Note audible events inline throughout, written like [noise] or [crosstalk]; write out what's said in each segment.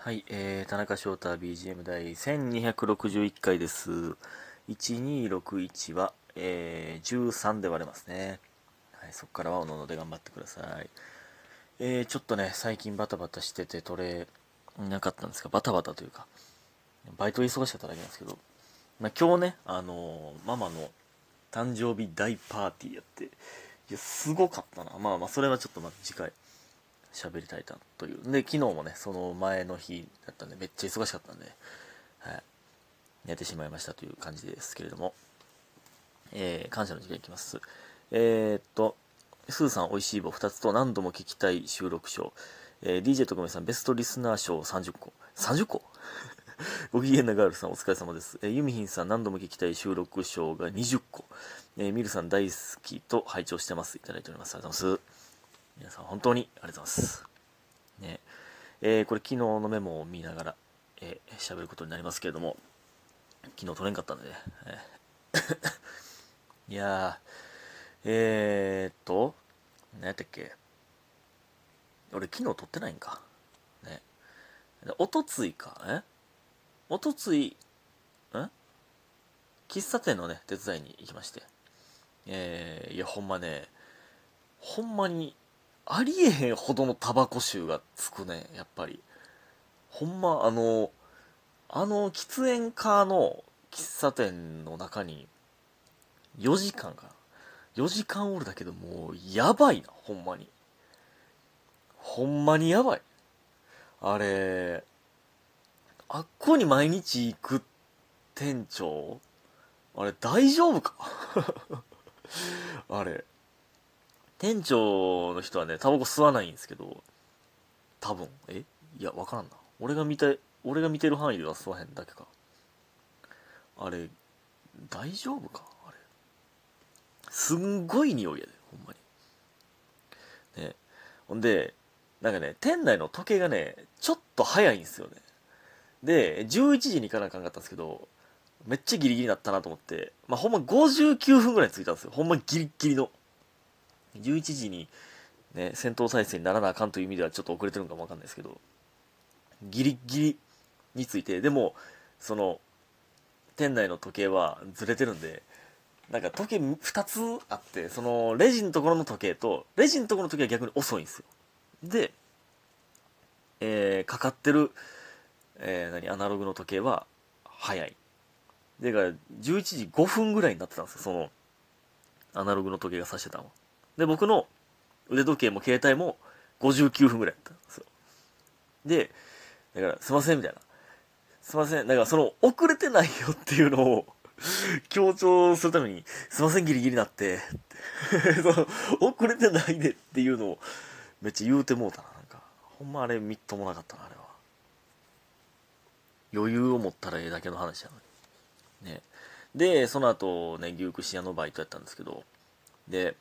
はい、えー、田中翔太 BGM 第1261回です。1261は、えー、13で割れますね。はい、そこからはおのので頑張ってください。えー、ちょっとね、最近バタバタしてて取れなかったんですが、バタバタというか、バイト忙しかっただけなんですけど、まあ、今日ね、あのーママの誕生日大パーティーやって、いや、すごかったな。まあまあ、それはちょっとまた次回。喋りたいなという。で、昨日もね、その前の日だったんで、めっちゃ忙しかったんで、はい。寝てしまいましたという感じですけれども、えー、感謝の時間いきます。えー、っと、スーさん、美味しい棒2つと何度も聞きたい収録賞。えー、DJ 特命さん、ベストリスナー賞30個。30個？[laughs] ご機嫌なガールさん、お疲れ様です。えー、ユミヒンさん、何度も聞きたい収録賞が20個。えー、ミルさん、大好きと拝聴してます。いただいております。ありがとうございます。皆さん本当にありがとうございます。ねえーこれ昨日のメモを見ながらえー喋、ることになりますけれども、昨日取れんかったんでね。えー [coughs] いやー、えー、っと、何やったっけ？俺昨日取ってないんか。ね。おとついか。え？おとつい、ん喫茶店のね、手伝いに行きまして。えー、いや、ほんまね、ほんまにありえへんほどのタバコ臭がつくねやっぱり。ほんまあのあの喫煙家の喫茶店の中に4時間かな。4時間おるだけでもうやばいなほんまに。ほんまにやばい。あれあっこに毎日行く店長あれ大丈夫か？[laughs] あれ店長の人はね、タバコ吸わないんですけど、多分、え？いや、わからんな。俺が見て、俺が見てる範囲では吸わへんだけか。あれ、大丈夫か？あれ。すんごい匂いやで、ほんまに。ね。ほんで、なんかね、店内の時計がね、ちょっと早いんですよね。で、11時に行かなあかんかったんですけど、めっちゃギリギリになったなと思って、まあ、ほんま59分ぐらい着いたんですよ。ほんまギリギリの。11時に、ね、戦闘態勢にならなあかんという意味ではちょっと遅れてるのかもわかんないですけど、ギリギリについて、でも、その、店内の時計はずれてるんで、なんか時計2つあって、その、レジのところの時計と、レジのところの時計は逆に遅いんですよ。で、えー、かかってる、えー、何、アナログの時計は早い。で、から、11時5分ぐらいになってたんですよ、その、アナログの時計が指してたのは。で、僕の腕時計も携帯も59分ぐらいだったんですよ。で、だから、すいません、みたいな。すいません。だから、その、遅れてないよっていうのを強調するために、すいません、ギリギリなって、[laughs] その遅れてないでっていうのを、めっちゃ言うてもうたな。なんか、ほんまあれ、みっともなかったな、あれは。余裕を持ったらええだけの話やのに。ね。で、その後、ね、牛串屋のバイトやったんですけど、で、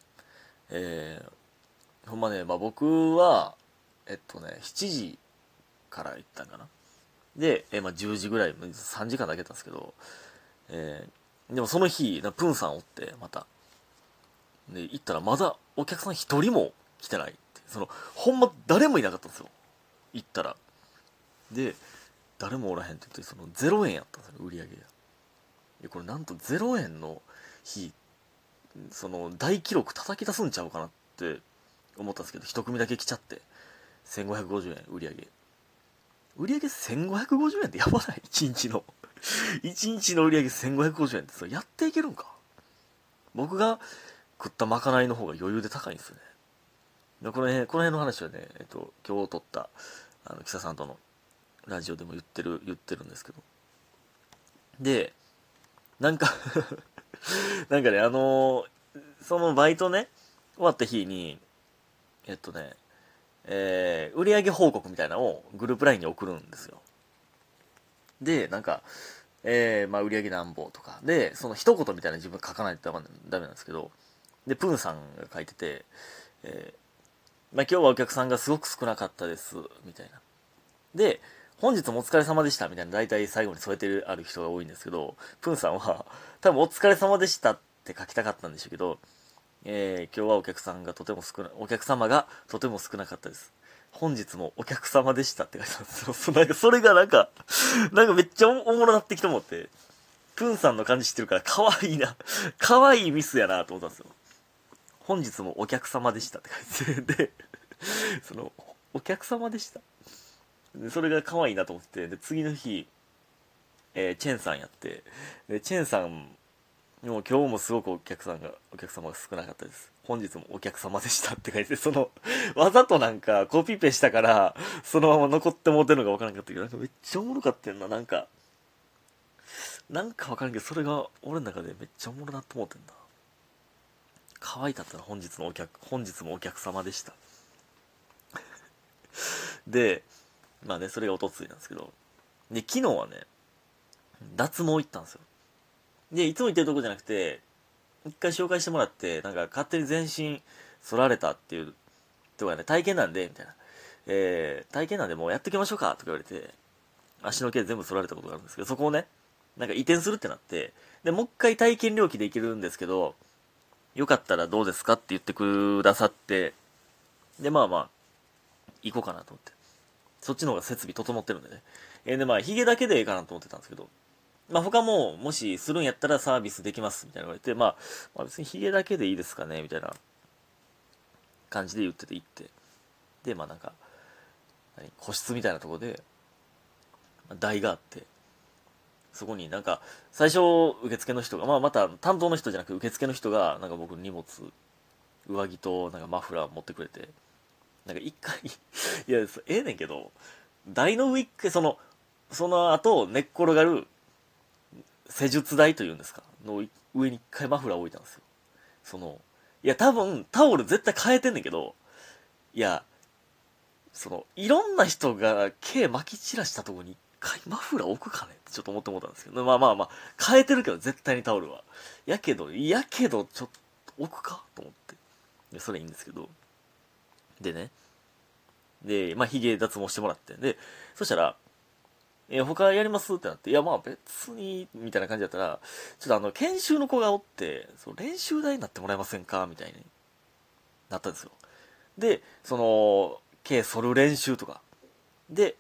えー、ほんまね、まあ、僕は、えっとね、7時から行ったんかな。で、えーまあ、10時ぐらい、3時間だけだったんですけど、えー、でもその日、なプンさんおって、また。で、行ったらまだお客さん一人も来てないって。その、ほんま誰もいなかったんですよ。行ったら。で、誰もおらへんって言って、その0円やったんですよ、売り上げが。これなんと0円の日その大記録叩き出すんちゃうかなって思ったんですけど一組だけ来ちゃって1550円売り上げ。売り上げ1550円ってやばない？[laughs] 1日の。1日の売り上げ1550円ってそれやっていけるんか？僕が食ったまかないの方が余裕で高いんですよね。でこの辺この辺の話はね、えっと、今日撮ったあの木佐さんとのラジオでも言ってる言ってるんですけど。でなんか [laughs] [laughs] なんかね、あのーそのバイトね、終わった日に、えっとね、えー、売上報告みたいなのをグループ LINE に送るんですよ。で、なんか、えー、まあ、売上なんぼとか。で、その一言みたいな自分書かないとダメなんですけど、で、プンさんが書いてて、えー、まあ、今日はお客さんがすごく少なかったです、みたいな。で、本日もお疲れ様でしたみたいな大体最後に添えてるある人が多いんですけど、プンさんは [laughs] 多分お疲れ様でしたって書きたかったんでしょうけど、えー今日はお客さんがとても少な、お客様がとても少なかったです。本日もお客様でしたって書いてあるんですよ。そ [laughs] なんかそれがなんか、なんかめっちゃおもろなってきと思って、プンさんの感じ知ってるから可愛いな。可愛いミスやなと思ったんですよ。本日もお客様でしたって書いて [laughs] で、その、お客様でした。でそれが可愛いなと思って、で、次の日、えー、チェンさんやって、で、チェンさん、もう今日もすごくお客さんが、お客様が少なかったです。本日もお客様でしたって書いて、その、わざとなんかコピペしたから、そのまま残ってもうてるのがわからんかったけど、なんかめっちゃおもろかったんな、なんか。なんかわからんけど、それが俺の中でめっちゃおもろなと思ってんだ。可愛かったな、本日のお客、本日もお客様でした。で、まあね、それがおとついなんですけど、で、昨日はね、脱毛行ったんですよ。で、いつも行ってるとこじゃなくて、一回紹介してもらって、なんか勝手に全身反られたっていうとかね、体験なんで、みたいな。えー、体験なんでもうやっていきましょうかとか言われて、足の毛全部反られたことがあるんですけど、そこをね、なんか移転するってなって、で、もう一回体験料金で行けるんですけど、よかったらどうですかって言ってくださって、で、まあまあ、行こうかなと思って。そっちの方が設備整ってるんでね。えー、で、まあ、髭だけでいいかなと思ってたんですけど、まあ他も、もしするんやったらサービスできます、みたいな言われて、まあ、まあ別に髭だけでいいですかね、みたいな感じで言ってて行って。で、まあなんか、何個室みたいなとこで、台があって、そこになんか、最初、受付の人が、まあまた担当の人じゃなく受付の人が、なんか僕荷物、上着となんかマフラー持ってくれて、なんか一回いや、ええねんけど、台の上一回、その、その後、寝っ転がる施術台というんですかの上に一回マフラー置いたんですよ。その、いや多分タオル絶対変えてんねんけど、いや、その、いろんな人が毛巻き散らしたとこに一回マフラー置くかね？ってちょっと思って思ったんですけど、まあまあまあ、変えてるけど絶対にタオルは。やけど、やけどちょっと置くか？と思って。で、それいいんですけど。でね。で、まあ、髭脱毛してもらって。で、そしたら、え他やります？ってなって、いや、まあ別に、みたいな感じだったら、ちょっとあの、研修の子がおって、そう練習台になってもらえませんか？みたいになったんですよ。で、その、毛剃る練習とか。で、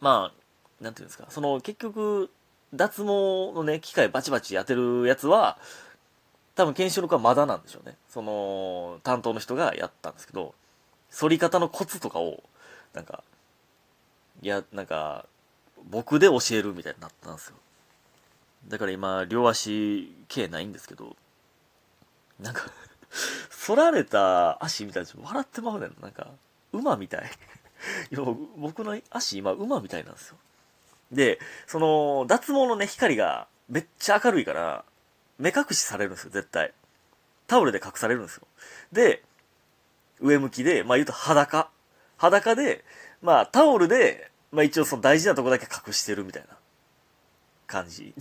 まあ、なんていうんですか、その、結局、脱毛のね、機械バチバチやってるやつは、多分研修の子はまだなんでしょうね。その、担当の人がやったんですけど、反り方のコツとかを、なんか、いや、なんか、僕で教えるみたいになったんですよ。だから今、両足、毛ないんですけど、なんか [laughs] 反られた足みたいな、笑ってまうねん。なんか、馬みたい。[laughs] 僕の足今、馬みたいなんですよ。で、その、脱毛のね、光がめっちゃ明るいから、目隠しされるんですよ、絶対。タオルで隠されるんですよ。で、上向きで、まあ言うと裸。裸で、まあタオルで、まあ一応その大事なとこだけ隠してるみたいな感じ。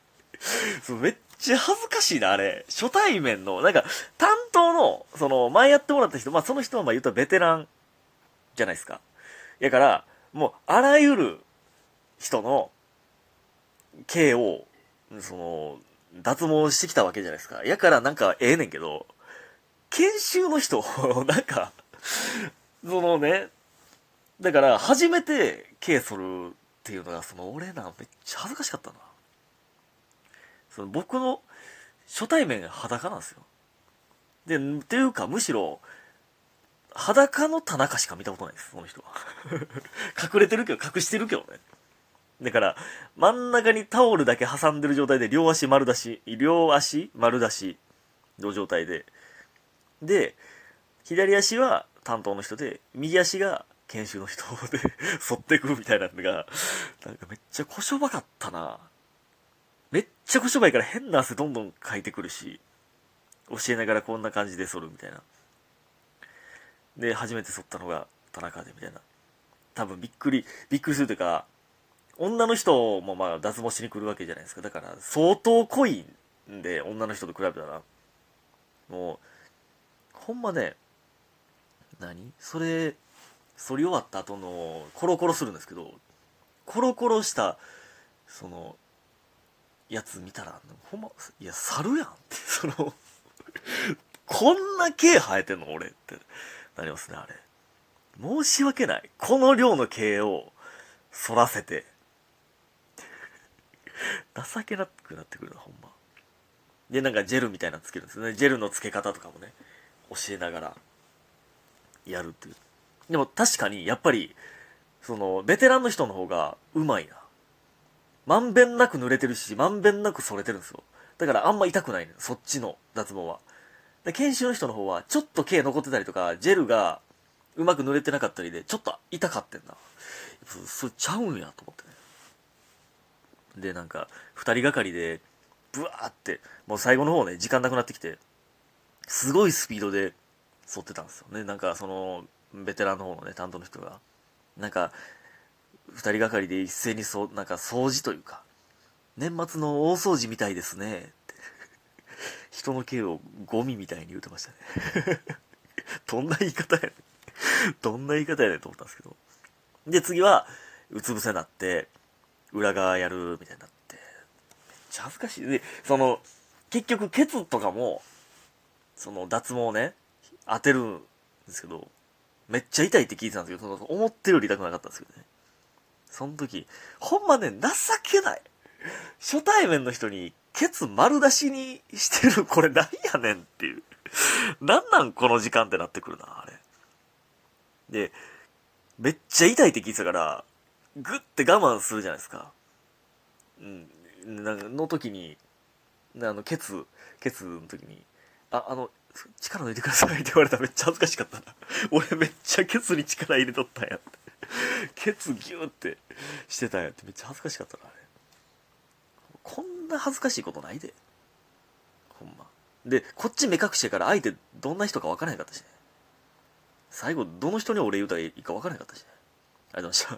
[laughs] そうめっちゃ恥ずかしいな、あれ。初対面の、なんか、担当の、その、前やってもらった人、まあその人はまあ言うとベテランじゃないですか。やから、もう、あらゆる人の、刑を、その、脱毛してきたわけじゃないですか。やからなんかええねんけど、研修の人、[laughs] なんか、そのね、だから、初めて毛剃るっていうのが、その、俺な、めっちゃ恥ずかしかったな。その、僕の初対面裸なんですよ。で、っていうか、むしろ、裸の田中しか見たことないです、その人は。[laughs] 隠れてるけど、隠してるけどね。だから、真ん中にタオルだけ挟んでる状態で、両足丸出し、両足丸出しの状態で、で、左足は担当の人で、右足が研修の人で [laughs] 沿ってくみたいなのが、なんかめっちゃこしょばかったな。めっちゃこしょばいから変な汗どんどんかいてくるし、教えながらこんな感じで剃るみたいな。で、初めて剃ったのが田中でみたいな。多分びっくり、びっくりするというか、女の人もまあ脱毛しに来るわけじゃないですか。だから相当濃いんで、女の人と比べたら。もう、ほんまね、何それ、反り終わった後のコロコロするんですけどコロコロしたそのやつ見たらほんまいや猿やんってそのこんな毛生えてんの俺ってなりますねあれ申し訳ない。この量の毛を反らせて。情けなくなってくるな、ほんま。で、なんかジェルみたいなのつけるんですよね。ジェルの付け方とかもね、教えながらやるっていう。でも確かに、やっぱり、その、ベテランの人の方がうまいな。まんべんなく濡れてるし、まんべんなく反れてるんですよ。だからあんま痛くないねそっちの脱毛は。で、研修の人の方は、ちょっと毛残ってたりとか、ジェルがうまく塗れてなかったりで、ちょっと痛かってんな。それちゃうんやと思って。で、なんか、二人がかりで、ブワーって、もう最後の方ね、時間なくなってきて、すごいスピードで沿ってたんですよね。なんか、その、ベテランの方のね、担当の人が。なんか、二人がかりで一斉にそ、なんか掃除というか、年末の大掃除みたいですね、って。人の毛をゴミみたいに言うてましたね。[laughs] どんな言い方やねん。どんな言い方やねんと思ったんですけど。で、次は、うつ伏せになって、裏側やるみたいになって、めっちゃ恥ずかしい。で、その、結局、ケツとかも、その脱毛ね、当てるんですけど、めっちゃ痛いって聞いてたんですけど、その思ってるより痛くなかったんですけどね。その時、ほんまね、情けない。初対面の人に、ケツ丸出しにしてる、これなんやねんっていう。なんなんこの時間ってなってくるな、あれ。で、めっちゃ痛いって聞いてたから、ぐって我慢するじゃないですか。うん、なんの時に、あの、ケツ、ケツの時に、あ、あの、力抜いてくださいって言われたらめっちゃ恥ずかしかったな。俺めっちゃケツに力入れとったんやって。ケツギューってしてたんやってめっちゃ恥ずかしかったな、あれ。こんな恥ずかしいことないで。ほんま。で、こっち目隠してから相手どんな人か分からへんかったしね。最後、どの人に俺言うたらいいか分からへんかったしね。ありがとうございました。